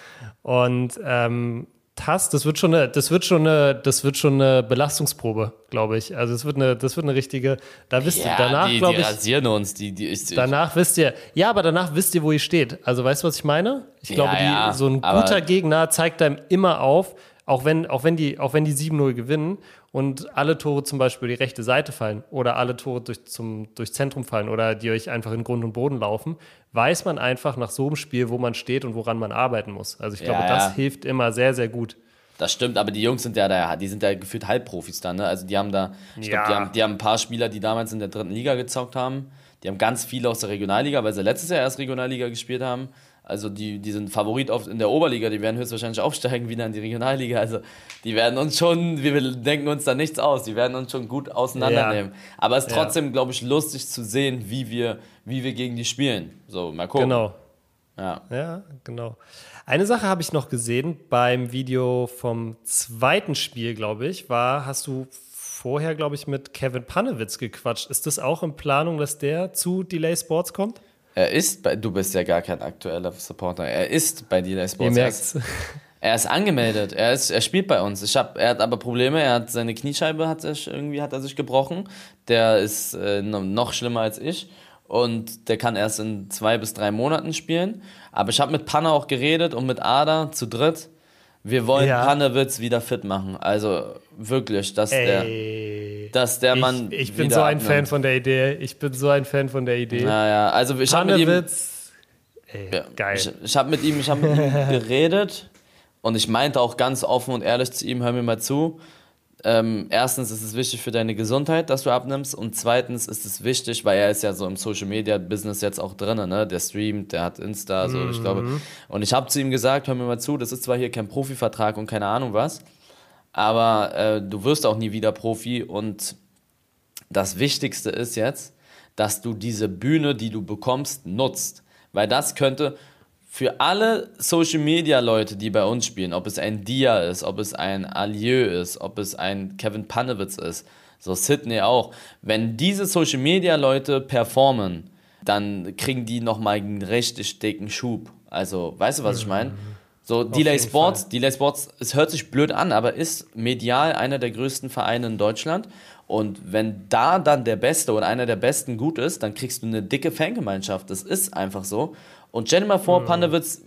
Und ähm, Tass, das wird schon eine, das wird schon eine, das wird schon eine Belastungsprobe, glaube ich. Also es wird eine, das wird eine richtige, da wisst ihr, ja, danach, die, glaube die ich. rasieren uns. Die, die, ich, Danach wisst ihr, ja, aber danach wisst ihr, wo ihr steht. Also weißt du, was ich meine? Ich Ja, glaube, die, ja, so ein guter Gegner zeigt einem immer auf, auch wenn, auch wenn die, auch wenn die 7-0 gewinnen und alle Tore zum Beispiel die rechte Seite fallen oder alle Tore durch, zum, durchs Zentrum fallen oder die euch einfach in Grund und Boden laufen, weiß man einfach nach so einem Spiel, wo man steht und woran man arbeiten muss. Also ich glaube, Ja, das ja. hilft immer sehr, sehr gut. Das stimmt, aber die Jungs sind ja da, die sind ja gefühlt Halbprofis dann, ne? Also die haben da, ich Ja. glaube, die haben, die haben ein paar Spieler, die damals in der dritten Liga gezockt haben. Die haben ganz viele aus der Regionalliga, weil sie letztes Jahr erst Regionalliga gespielt haben. Also die, die sind Favorit auf, in der Oberliga, die werden höchstwahrscheinlich aufsteigen wieder in die Regionalliga. Also die werden uns schon, wir denken uns da nichts aus, die werden uns schon gut auseinandernehmen. Aber es ist Ja. trotzdem, glaube ich, lustig zu sehen, wie wir, wie wir gegen die spielen. So, mal gucken. Genau. Ja. Ja, genau. Eine Sache habe ich noch gesehen beim Video vom zweiten Spiel, glaube ich, war, hast du vorher, glaube ich, mit Kevin Panewitz gequatscht. Ist das auch in Planung, dass der zu Delay Sports kommt? Er ist bei, du bist ja gar kein aktueller Supporter. Er ist bei Delay Ihr Sports. Er ist, merkt's. er ist angemeldet. Er, ist, er spielt bei uns. Ich hab, er hat aber Probleme. Er hat seine Kniescheibe hat sich irgendwie hat er sich gebrochen. Der ist äh, no- noch schlimmer als ich und der kann erst in zwei bis drei Monaten spielen. Aber ich habe mit Panne auch geredet und mit Ada zu dritt. Wir wollen Ja. Pannewitz wieder fit machen. Also wirklich, dass der, Ey. dass der Mann. Ich, ich bin so ein abnimmt. Fan von der Idee. Ich bin so ein Fan von der Idee. Naja, also ich habe mit ihm. Ey, Ja, geil. Ich, ich habe mit ihm, ich hab mit ihm geredet und ich meinte auch ganz offen und ehrlich zu ihm, hör mir mal zu. Ähm, erstens ist es wichtig für deine Gesundheit, dass du abnimmst und zweitens ist es wichtig, weil er ist ja so im Social Media Business jetzt auch drin, ne? Der streamt, der hat Insta, so ich glaube. Und ich habe zu ihm gesagt, hör mir mal zu, das ist zwar hier kein Profivertrag und keine Ahnung was, aber äh, du wirst auch nie wieder Profi und das Wichtigste ist jetzt, dass du diese Bühne, die du bekommst, nutzt. Weil das könnte für alle Social Media Leute, die bei uns spielen, ob es ein Dia ist, ob es ein Alieu ist, ob es ein Kevin Panewitz ist, so Sydney auch, wenn diese Social Media Leute performen, dann kriegen die nochmal einen richtig dicken Schub. Also, weißt du, was ich meine? So, Delay Sports, Delay Sports, es hört sich blöd an, aber ist medial einer der größten Vereine in Deutschland. Und wenn da dann der Beste oder einer der Besten gut ist, dann kriegst du eine dicke Fangemeinschaft. Das ist einfach so. Und stell dir mal vor, Panewitz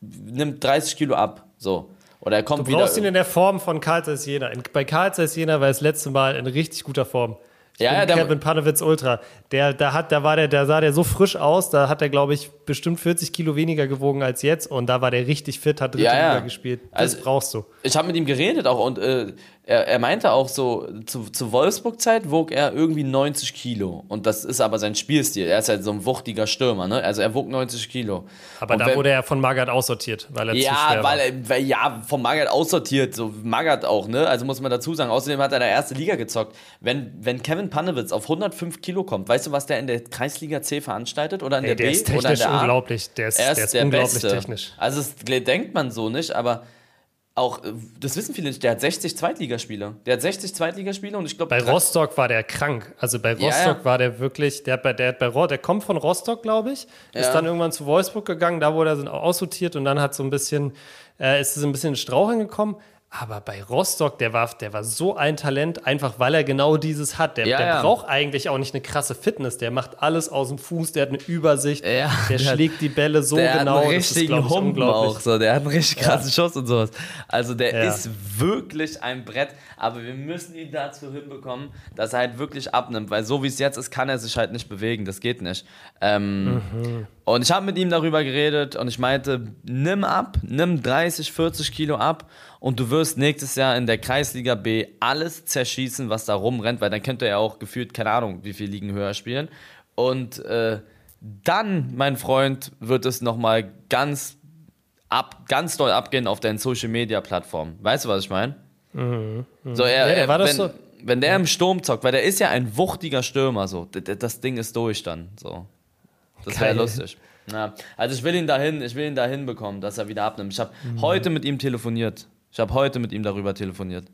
nimmt 30 Kilo ab. So. Oder er kommt Du wieder. brauchst ihn in der Form von Karl Zeiss Jena. In- Bei Karl Zeiss Jena war das letzte Mal in richtig guter Form. ja, ja, der, Kevin Panowitz Ultra. Der, da hat, da war der, da sah der so frisch aus, da hat er, glaube ich, bestimmt 40 Kilo weniger gewogen als jetzt und da war der richtig fit, hat dritte ja, ja. Liga gespielt. Das also, brauchst du. Ich habe mit ihm geredet auch und äh, er, er meinte auch so, zu, zu Wolfsburg-Zeit wog er irgendwie 90 Kilo. Und das ist aber sein Spielstil. Er ist halt so ein wuchtiger Stürmer, ne? Also er wog 90 Kilo. Aber und da wenn, wurde er von Magath aussortiert, weil er ja, zu schwer weil er, weil, ja, von Magath aussortiert, so Magath auch, ne? Also muss man dazu sagen. Außerdem hat er in der ersten Liga gezockt. Wenn, wenn Kevin Panewitz auf 105 Kilo kommt, weißt du, was der in der Kreisliga C veranstaltet? Oder in der, der B? Ist technisch oder in der A? unglaublich. Der ist, er ist, der ist der unglaublich Beste. technisch. Also das denkt man so nicht, aber auch, äh, das wissen viele nicht, der hat 60 Zweitligaspieler. Der hat 60 Zweitligaspieler und ich glaube. Bei Rostock war der krank. Also bei Rostock ja, ja. war der wirklich, der, der, der, der, der kommt von Rostock, glaube ich, ja. ist dann irgendwann zu Wolfsburg gegangen, da wurde er aussortiert und dann hat so ein bisschen, äh, ist es ein bisschen in Straucheln gekommen. Aber bei Rostock, der war, der war so ein Talent, einfach weil er genau dieses hat. Der, ja, der ja. braucht eigentlich auch nicht eine krasse Fitness. Der macht alles aus dem Fuß, der hat eine Übersicht, ja, der, der schlägt die Bälle so der genau. Hat einen richtigen ist, Humpen auch so. Der hat einen richtig krassen Schuss und sowas. Also der ist wirklich ein Brett. Aber wir müssen ihn dazu hinbekommen, dass er halt wirklich abnimmt. Weil so wie es jetzt ist, kann er sich halt nicht bewegen. Das geht nicht. Ähm, mhm. Und ich habe mit ihm darüber geredet und ich meinte, nimm ab, nimm 30, 40 Kilo ab und du wirst nächstes Jahr in der Kreisliga B alles zerschießen, was da rumrennt, weil dann könnte er auch gefühlt, keine Ahnung, wie viel Ligen höher spielen. Und äh, dann, mein Freund, wird es nochmal ganz, ab, ganz doll abgehen auf deinen Social Media Plattformen. Weißt du, was ich meine? Mhm, mh. So, er, ja, er, wenn, so? wenn der im Sturm zockt, weil der ist ja ein wuchtiger Stürmer, so, das Ding ist durch dann. So. Das wäre lustig. Ja, also ich will ihn dahin, ich will ihn dahin bekommen, dass er wieder abnimmt. Ich habe mhm. heute mit ihm telefoniert. Ich habe heute mit ihm darüber telefoniert.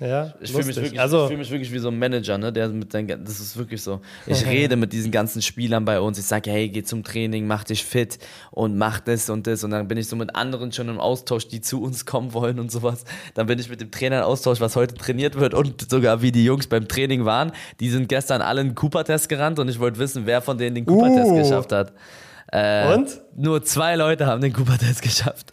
Ja, ich fühle mich, wirklich, also, fühl mich wirklich wie so ein Manager, ne? Der mit seinen, das ist wirklich so. Ich rede mit diesen ganzen Spielern bei uns. Ich sage, hey, geh zum Training, mach dich fit und mach das und das. Und dann bin ich so mit anderen schon im Austausch, die zu uns kommen wollen und sowas. Dann bin ich mit dem Trainer im Austausch, was heute trainiert wird und sogar wie die Jungs beim Training waren. Die sind gestern alle einen Cooper-Test gerannt und ich wollte wissen, wer von denen den Cooper-Test uh. geschafft hat. Äh, und? Nur zwei Leute haben den Cooper-Test geschafft.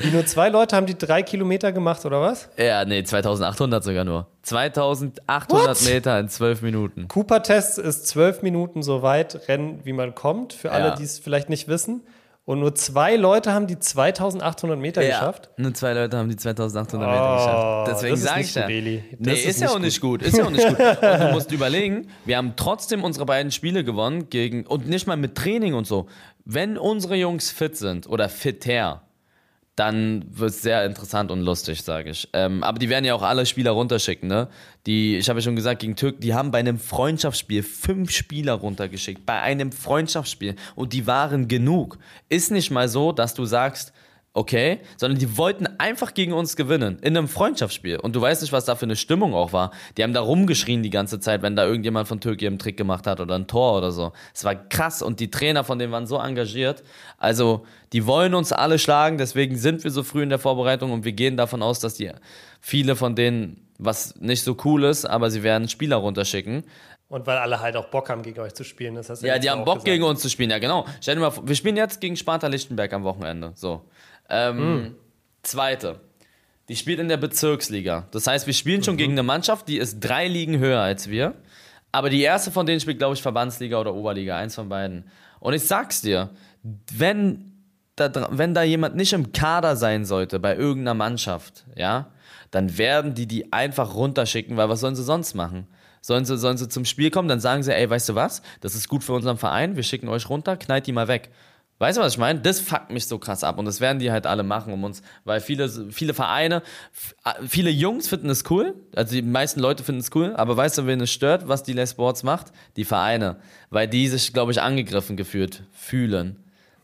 Wie nur zwei Leute haben die drei Kilometer gemacht, oder was? Ja, nee, 2800 sogar nur. 2800 What? Meter in zwölf Minuten. Cooper-Test ist zwölf Minuten so weit rennen, wie man kommt, für alle, ja. die es vielleicht nicht wissen. Und nur zwei Leute haben die 2800 Meter ja, geschafft. Nur zwei Leute haben die 2800 oh, Meter geschafft. Deswegen sage ich ja. Nee, ist, ist ja auch nicht gut. Ist ja auch nicht gut. Und du musst überlegen, wir haben trotzdem unsere beiden Spiele gewonnen gegen und nicht mal mit Training und so. Wenn unsere Jungs fit sind oder fitter, dann wird es sehr interessant und lustig, sage ich. Ähm, aber die werden ja auch alle Spieler runterschicken, ne? Die, ich habe ja schon gesagt, gegen Türk, die haben bei einem Freundschaftsspiel fünf Spieler runtergeschickt. Bei einem Freundschaftsspiel. Und die waren genug. Ist nicht mal so, dass du sagst, okay, sondern die wollten einfach gegen uns gewinnen in einem Freundschaftsspiel. Und du weißt nicht, was da für eine Stimmung auch war. Die haben da rumgeschrien die ganze Zeit, wenn da irgendjemand von Türkei einen Trick gemacht hat oder ein Tor oder so. Es war krass und die Trainer von denen waren so engagiert. Also, die wollen uns alle schlagen, deswegen sind wir so früh in der Vorbereitung und wir gehen davon aus, dass die viele von denen was nicht so cool ist, aber sie werden Spieler runterschicken. Und weil alle halt auch Bock haben, gegen euch zu spielen. Das heißt, ja, die haben Bock gesagt. gegen uns zu spielen, ja genau. Stell dir mal vor, wir spielen jetzt gegen Sparta Lichtenberg am Wochenende. So. Ähm, mhm. Zweite. Die spielt in der Bezirksliga. Das heißt, wir spielen schon mhm. gegen eine Mannschaft, die ist drei Ligen höher als wir. Aber die erste von denen spielt, glaube ich, Verbandsliga oder Oberliga, eins von beiden. Und ich sag's dir, wenn da, wenn da jemand nicht im Kader sein sollte bei irgendeiner Mannschaft, ja, dann werden die die einfach runterschicken, weil was sollen sie sonst machen? Sollen sie, sollen sie zum Spiel kommen, dann sagen sie, ey, weißt du was, das ist gut für unseren Verein, wir schicken euch runter, knallt die mal weg. Weißt du, was ich meine? Das fuckt mich so krass ab und das werden die halt alle machen um uns, weil viele, viele Vereine, viele Jungs finden es cool, also die meisten Leute finden es cool, aber weißt du, wen es stört, was die Les Sports macht? Die Vereine, weil die sich, glaube ich, angegriffen gefühlt fühlen.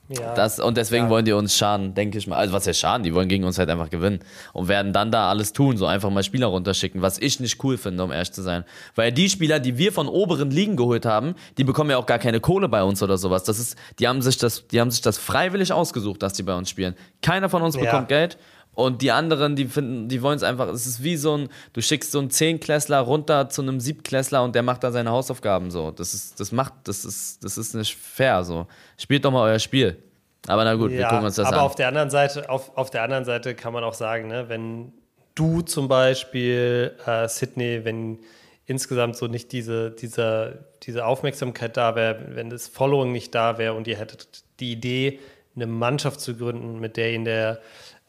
Ja. Das, und deswegen ja. wollen die uns schaden, denke ich mal. Also was heißt schaden? Die wollen gegen uns halt einfach gewinnen und werden dann da alles tun, so einfach mal Spieler runterschicken, was ich nicht cool finde, um ehrlich zu sein. Weil die Spieler, die wir von oberen Ligen geholt haben, die bekommen ja auch gar keine Kohle bei uns oder sowas. Das ist, die haben sich das, die haben sich das freiwillig ausgesucht, dass die bei uns spielen. Keiner von uns ja. bekommt Geld und die anderen, die finden, die wollen es einfach. Es ist wie so ein, du schickst so einen Zehnklässler runter zu einem Siebtklässler und der macht da seine Hausaufgaben so. Das ist, das macht, das ist, das ist nicht fair so. Spielt doch mal euer Spiel. Aber na gut, ja, wir gucken uns das aber an. Aber auf der anderen Seite, auf, auf der anderen Seite kann man auch sagen, ne, wenn du zum Beispiel, äh, Sydney, wenn insgesamt so nicht diese, diese, diese Aufmerksamkeit da wäre, wenn das Following nicht da wäre und ihr hättet die Idee, eine Mannschaft zu gründen, mit der ihr in der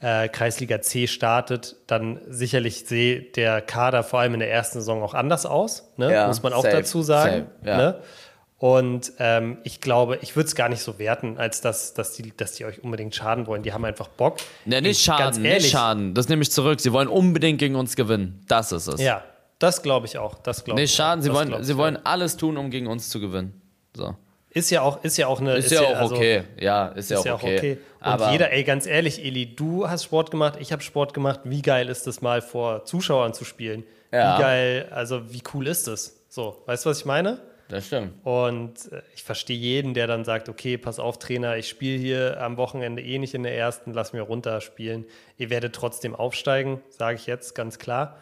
äh, Kreisliga C startet, dann sicherlich seht der Kader vor allem in der ersten Saison auch anders aus, ne? Ja, muss man auch safe, dazu sagen. safe, ja. ne? Und ähm, ich glaube, ich würde es gar nicht so werten, als dass, dass, die, dass die euch unbedingt schaden wollen. Die haben einfach Bock. Ja, nicht Ich- ganz schaden, ehrlich, nicht schaden. Das nehme ich zurück. Sie wollen unbedingt gegen uns gewinnen. Das ist es. Ja, das glaube ich auch. Das glaube Nicht ich. schaden, sie, Das wollen, glaub sie auch. wollen alles tun, um gegen uns zu gewinnen. So. Ist ja auch, ist ja auch eine. Ist, ja auch also- okay. Ja, ist, ja, Ist ja auch okay. Und Aber jeder, ey, ganz ehrlich, Eli, du hast Sport gemacht, ich habe Sport gemacht. Wie geil ist es mal vor Zuschauern zu spielen? Ja. Wie geil, also wie cool ist es? So, weißt du, was ich meine? das stimmt. Und äh, ich verstehe jeden, der dann sagt, okay, pass auf, Trainer, ich spiele hier am Wochenende eh nicht in der ersten, lass mir runterspielen. Ihr werdet trotzdem aufsteigen, sage ich jetzt ganz klar.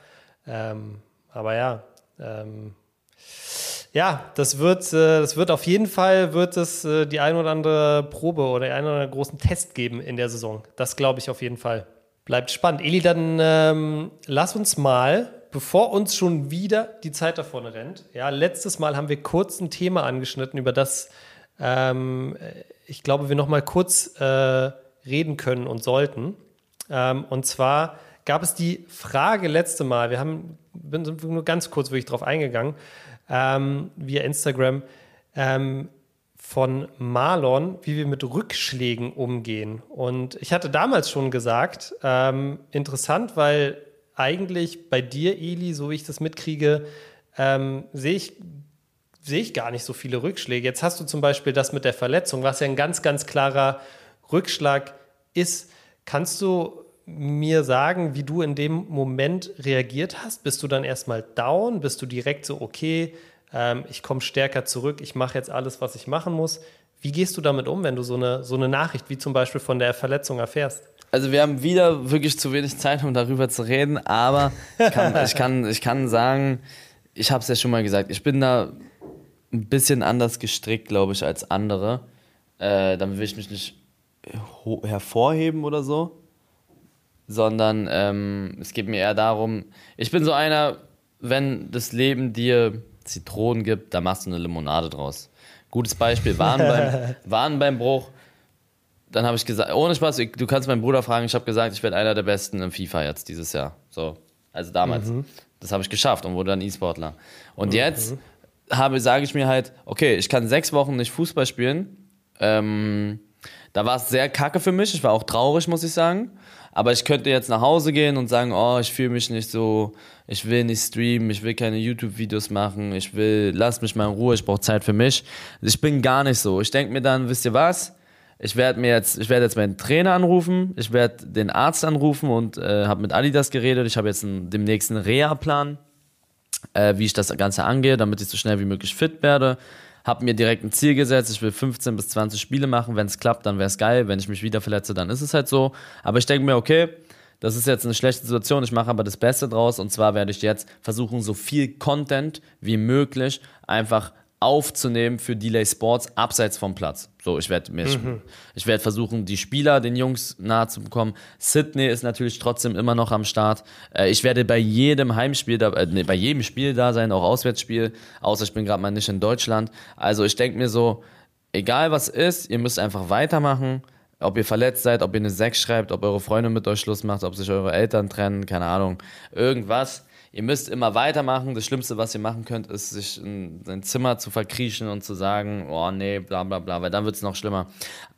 Ähm, aber ja, ähm, ja, das wird, äh, das wird auf jeden Fall wird es äh, die ein oder andere Probe oder einen oder anderen großen Test geben in der Saison. Das glaube ich auf jeden Fall. Bleibt spannend. Eli, dann ähm, lass uns mal, bevor uns schon wieder die Zeit da vorne rennt. Ja, letztes Mal haben wir kurz ein Thema angeschnitten, über das ähm, ich glaube, wir noch mal kurz äh, reden können und sollten. Ähm, und zwar gab es die Frage letzte Mal, wir haben sind nur ganz kurz wirklich drauf eingegangen, ähm, via Instagram, ähm, von Marlon, wie wir mit Rückschlägen umgehen. Und ich hatte damals schon gesagt, ähm, interessant, weil eigentlich bei dir, Eli, so wie ich das mitkriege, ähm, sehe ich sehe ich gar nicht so viele Rückschläge. Jetzt hast du zum Beispiel das mit der Verletzung, was ja ein ganz, ganz klarer Rückschlag ist. Kannst du mir sagen, wie du in dem Moment reagiert hast? Bist du dann erstmal down? Bist du direkt so, okay, ähm, ich komme stärker zurück, ich mache jetzt alles, was ich machen muss? Wie gehst du damit um, wenn du so eine, so eine Nachricht wie zum Beispiel von der Verletzung erfährst? Also wir haben wieder wirklich zu wenig Zeit, um darüber zu reden, aber ich kann, ich kann, ich kann sagen, ich habe es ja schon mal gesagt, ich bin da ein bisschen anders gestrickt, glaube ich, als andere. Äh, damit will ich mich nicht hervorheben oder so, sondern ähm, es geht mir eher darum, ich bin so einer, wenn das Leben dir Zitronen gibt, dann machst du eine Limonade draus. Gutes Beispiel, waren beim, waren beim Bruch, dann habe ich gesagt, ohne Spaß, du kannst meinen Bruder fragen, ich habe gesagt, ich werde einer der Besten im FIFA jetzt dieses Jahr. So, also damals. Das habe ich geschafft und wurde dann E-Sportler. Und jetzt habe, sage ich mir halt, okay, ich kann sechs Wochen nicht Fußball spielen. Ähm, da war es sehr kacke für mich. Ich war auch traurig, muss ich sagen. Aber ich könnte jetzt nach Hause gehen und sagen, oh, ich fühle mich nicht so, ich will nicht streamen, ich will keine YouTube-Videos machen, ich will, lass mich mal in Ruhe, ich brauche Zeit für mich. Ich bin gar nicht so. Ich denke mir dann, wisst ihr was? Ich werde mir jetzt, ich werde jetzt meinen Trainer anrufen, ich werde den Arzt anrufen und äh, habe mit Adidas geredet. Ich habe jetzt einen, demnächst einen Reha-Plan, äh, wie ich das Ganze angehe, damit ich so schnell wie möglich fit werde. Habe mir direkt ein Ziel gesetzt, ich will 15 bis 20 Spiele machen. Wenn es klappt, dann wäre es geil. Wenn ich mich wieder verletze, dann ist es halt so. Aber ich denke mir, okay, das ist jetzt eine schlechte Situation, ich mache aber das Beste draus. Und zwar werde ich jetzt versuchen, so viel Content wie möglich einfach aufzunehmen für Delay Sports abseits vom Platz. So, ich werde mir, ich werde versuchen, die Spieler den Jungs nahe zu bekommen. Sydney ist natürlich trotzdem immer noch am Start. Äh, ich werde bei jedem Heimspiel, da, äh, nee, bei jedem Spiel da sein, auch Auswärtsspiel, außer ich bin gerade mal nicht in Deutschland. Also ich denke mir so, egal was ist, ihr müsst einfach weitermachen. Ob ihr verletzt seid, ob ihr eine 6 schreibt, ob eure Freundin mit euch Schluss macht, ob sich eure Eltern trennen, keine Ahnung, irgendwas. Ihr müsst immer weitermachen. Das Schlimmste, was ihr machen könnt, ist, sich in sein Zimmer zu verkriechen und zu sagen, oh nee, bla bla bla, weil dann wird es noch schlimmer.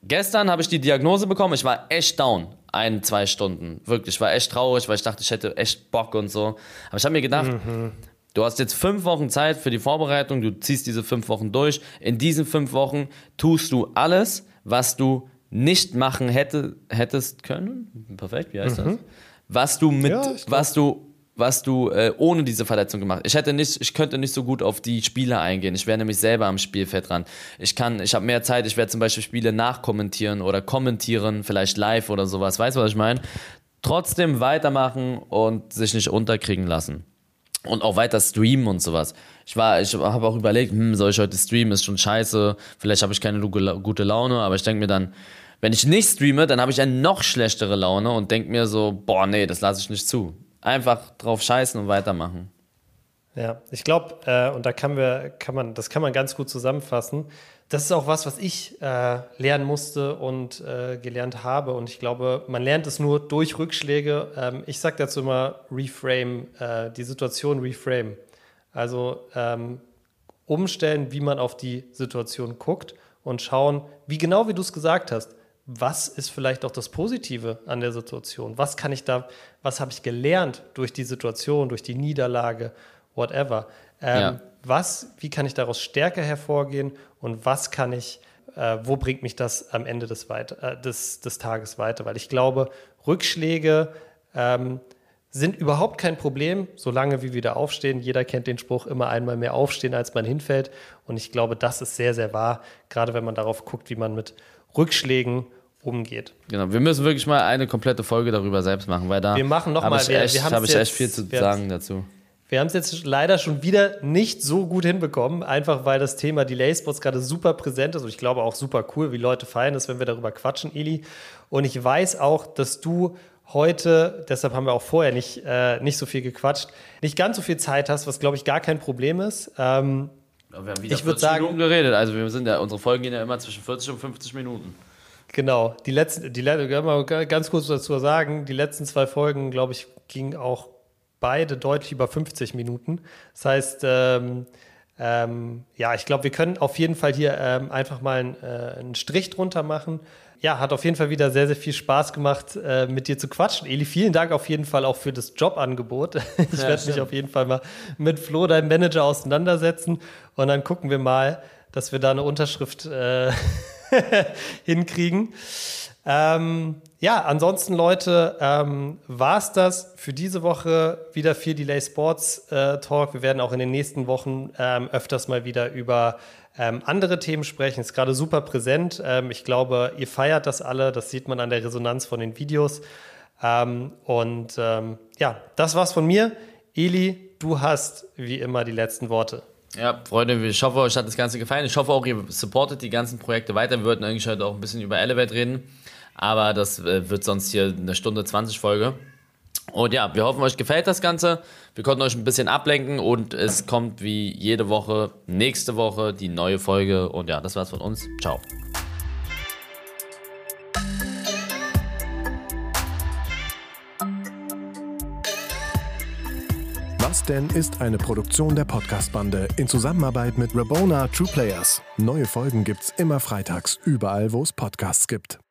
Gestern habe ich die Diagnose bekommen, ich war echt down. Ein, zwei Stunden. Wirklich, ich war echt traurig, weil ich dachte, ich hätte echt Bock und so. Aber ich habe mir gedacht, Du hast jetzt fünf Wochen Zeit für die Vorbereitung, du ziehst diese fünf Wochen durch. In diesen fünf Wochen tust du alles, was du nicht machen hätte, hättest können. Perfekt, wie heißt das? Was du mit, Ja, was du, was du äh, ohne diese Verletzung gemacht. Ich hätte nicht, ich könnte nicht so gut auf die Spiele eingehen. Ich wäre nämlich selber am Spielfeld dran. Ich kann, ich habe mehr Zeit. Ich werde zum Beispiel Spiele nachkommentieren oder kommentieren, vielleicht live oder sowas. Weißt du, was ich meine? Trotzdem weitermachen und sich nicht unterkriegen lassen und auch weiter streamen und sowas. Ich war, ich habe auch überlegt, hm, soll ich heute streamen? Ist schon scheiße. Vielleicht habe ich keine gute Laune, aber ich denke mir dann, wenn ich nicht streame, dann habe ich eine noch schlechtere Laune und denke mir so, boah, nee, das lasse ich nicht zu. Einfach drauf scheißen und weitermachen. Ja, ich glaube, äh, und da kann, wir, kann man, das kann man ganz gut zusammenfassen. Das ist auch was, was ich äh, lernen musste und äh, gelernt habe. Und ich glaube, man lernt es nur durch Rückschläge. Ähm, ich sage dazu immer reframe, äh, die Situation reframe. Also ähm, umstellen, wie man auf die Situation guckt und schauen, wie genau wie du es gesagt hast, was ist vielleicht auch das Positive an der Situation? Was kann ich da, was habe ich gelernt durch die Situation, durch die Niederlage, whatever? Ähm, ja. Was, wie kann ich daraus stärker hervorgehen und was kann ich, äh, wo bringt mich das am Ende des, äh, des, des Tages weiter? Weil ich glaube, Rückschläge ähm, sind überhaupt kein Problem, solange wir wieder aufstehen. Jeder kennt den Spruch, immer einmal mehr aufstehen, als man hinfällt. Und ich glaube, das ist sehr, sehr wahr, gerade wenn man darauf guckt, wie man mit Rückschlägen umgeht. Genau, wir müssen wirklich mal eine komplette Folge darüber selbst machen, weil da wir machen noch habe ich, echt, hab ich echt viel zu sagen dazu. Wir haben es jetzt leider schon wieder nicht so gut hinbekommen, einfach weil das Thema Delay Spots gerade super präsent ist und ich glaube auch super cool, wie Leute feiern es, wenn wir darüber quatschen, Eli. Und ich weiß auch, dass du heute, deshalb haben wir auch vorher nicht, äh, nicht so viel gequatscht, nicht ganz so viel Zeit hast, was glaube ich gar kein Problem ist. Ähm, wir haben wieder ich würde sagen, Minuten geredet. Also wir sind ja, unsere Folgen gehen ja immer zwischen 40 und 50 Minuten. Genau. Die letzten, die mal ganz kurz dazu sagen, die letzten zwei Folgen, glaube ich, gingen auch beide deutlich über 50 Minuten. Das heißt, ähm, ähm, ja, ich glaube, wir können auf jeden Fall hier ähm, einfach mal einen, äh, einen Strich drunter machen ja, hat auf jeden Fall wieder sehr, sehr viel Spaß gemacht, äh, mit dir zu quatschen. Eli, vielen Dank auf jeden Fall auch für das Jobangebot. Ich ja, werde mich auf jeden Fall mal mit Flo, deinem Manager, auseinandersetzen und dann gucken wir mal, dass wir da eine Unterschrift äh, hinkriegen. Ähm, ja, ansonsten, Leute, ähm, war es das für diese Woche wieder viel Delay Sports äh, Talk. Wir werden auch in den nächsten Wochen ähm, öfters mal wieder über ähm, andere Themen sprechen. Ist gerade super präsent. Ähm, ich glaube, ihr feiert das alle. Das sieht man an der Resonanz von den Videos. Ähm, und ähm, ja, das war's von mir. Eli, du hast wie immer die letzten Worte. Ja, Freunde, ich hoffe, euch hat das Ganze gefallen. Ich hoffe auch, ihr supportet die ganzen Projekte weiter. Wir wollten eigentlich heute auch ein bisschen über Elevate reden, aber das äh, wird sonst hier eine Stunde 20 Folge. Und ja, wir hoffen, euch gefällt das Ganze. Wir konnten euch ein bisschen ablenken und es kommt wie jede Woche, nächste Woche die neue Folge. Und ja, das war's von uns. Ciao. Denn ist eine Produktion der Podcast-Bande in Zusammenarbeit mit Rabona True Players. Neue Folgen gibt's immer freitags, überall, wo es Podcasts gibt.